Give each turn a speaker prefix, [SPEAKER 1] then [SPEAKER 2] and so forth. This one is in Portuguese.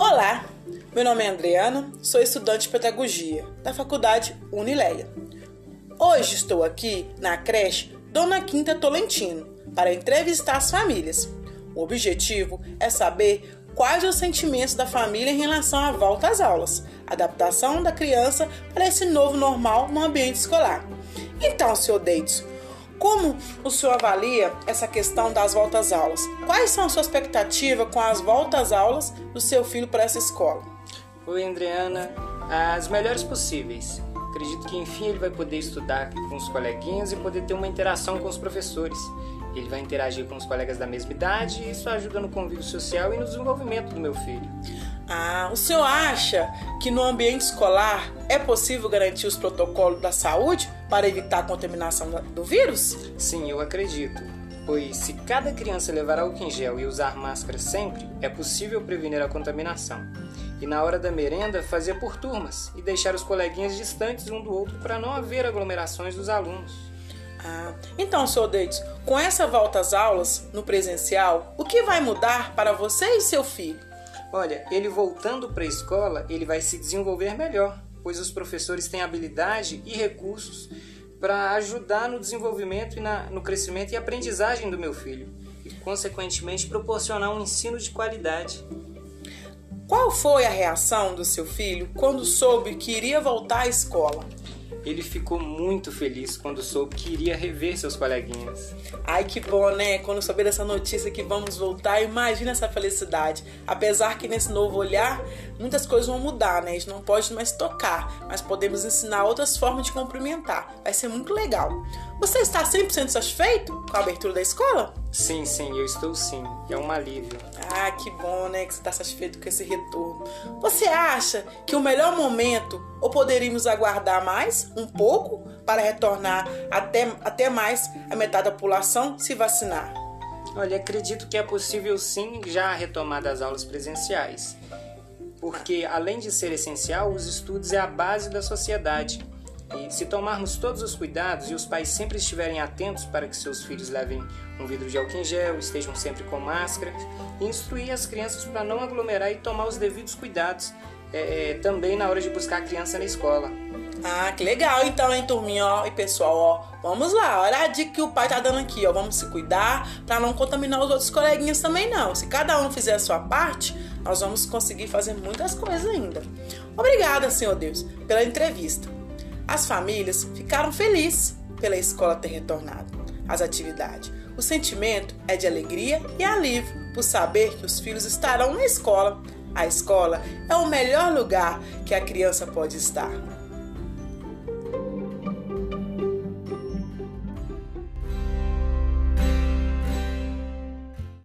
[SPEAKER 1] Olá, meu nome é Adriana, sou estudante de pedagogia da Faculdade Unileia. Hoje estou aqui na creche Dona Quinta Tolentino para entrevistar as famílias. O objetivo é saber quais os sentimentos da família em relação à volta às aulas, adaptação da criança para esse novo normal no ambiente escolar. Então, senhor Deitz, como o senhor avalia essa questão das voltas aulas? Quais são a sua expectativa com as voltas aulas do seu filho para essa escola?
[SPEAKER 2] Oi, Adriana. As melhores possíveis. Acredito que enfim ele vai poder estudar com os coleguinhas e poder ter uma interação com os professores. Ele vai interagir com os colegas da mesma idade e isso ajuda no convívio social e no desenvolvimento do meu filho.
[SPEAKER 1] Ah, o senhor acha que no ambiente escolar é possível garantir os protocolos da saúde para evitar a contaminação do vírus?
[SPEAKER 2] Sim, eu acredito. Pois se cada criança levar álcool em gel e usar máscara sempre, é possível prevenir a contaminação. E na hora da merenda, fazer por turmas e deixar os coleguinhas distantes um do outro para não haver aglomerações dos alunos.
[SPEAKER 1] Ah, então, senhor Deitz, com essa volta às aulas no presencial, o que vai mudar para você e seu filho?
[SPEAKER 2] Olha, ele voltando para a escola, ele vai se desenvolver melhor, pois os professores têm habilidade e recursos para ajudar no desenvolvimento e na, no crescimento e aprendizagem do meu filho, e consequentemente proporcionar um ensino de qualidade.
[SPEAKER 1] Qual foi a reação do seu filho quando soube que iria voltar à escola?
[SPEAKER 2] Ele ficou muito feliz quando soube que iria rever seus coleguinhas.
[SPEAKER 1] Ai, que bom, né? Quando souber dessa notícia que vamos voltar, imagina essa felicidade. Apesar que nesse novo olhar, muitas coisas vão mudar, né? A gente não pode mais tocar, mas podemos ensinar outras formas de cumprimentar. Vai ser muito legal. Você está 100% satisfeito com a abertura da escola?
[SPEAKER 2] Sim, sim, eu estou sim. É um alívio.
[SPEAKER 1] Ah, que bom, né? Que você está satisfeito com esse retorno. Você acha que o melhor momento, ou poderíamos aguardar mais, um pouco, para retornar até, até mais a metade da população se vacinar?
[SPEAKER 2] Olha, acredito que é possível sim já retomar das aulas presenciais. Porque, além de ser essencial, os estudos é a base da sociedade. E se tomarmos todos os cuidados e os pais sempre estiverem atentos para que seus filhos levem um vidro de álcool em gel, estejam sempre com máscara, e instruir as crianças para não aglomerar e tomar os devidos cuidados é, é, também na hora de buscar a criança na escola.
[SPEAKER 1] Ah, que legal então, hein, turminha, ó, e pessoal, ó, vamos lá, olha a dica que o pai tá dando aqui, ó, vamos se cuidar para não contaminar os outros coleguinhas também não. Se cada um fizer a sua parte, nós vamos conseguir fazer muitas coisas ainda. Obrigada, Senhor Deus, pela entrevista. As famílias ficaram felizes pela escola ter retornado às atividades. O sentimento é de alegria e alívio por saber que os filhos estarão na escola. A escola é o melhor lugar que a criança pode estar.